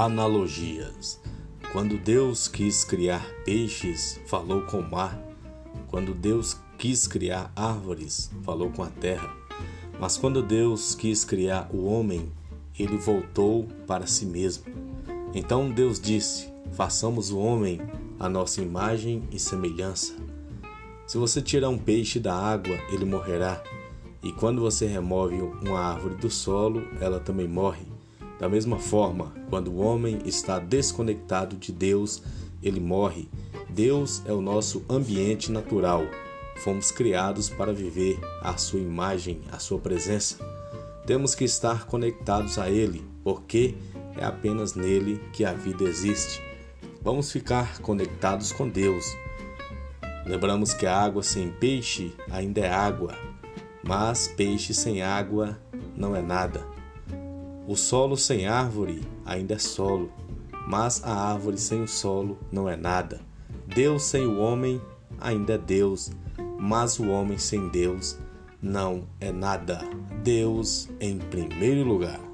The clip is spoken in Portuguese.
Analogias. Quando Deus quis criar peixes, falou com o mar. Quando Deus quis criar árvores, falou com a terra. Mas quando Deus quis criar o homem, ele voltou para si mesmo. Então Deus disse: Façamos o homem a nossa imagem e semelhança. Se você tirar um peixe da água, ele morrerá. E quando você remove uma árvore do solo, ela também morre. Da mesma forma, quando o homem está desconectado de Deus, ele morre. Deus é o nosso ambiente natural. Fomos criados para viver à sua imagem, à sua presença. Temos que estar conectados a Ele, porque é apenas nele que a vida existe. Vamos ficar conectados com Deus. Lembramos que a água sem peixe ainda é água, mas peixe sem água não é nada. O solo sem árvore ainda é solo, mas a árvore sem o solo não é nada. Deus sem o homem ainda é Deus, mas o homem sem Deus não é nada. Deus em primeiro lugar.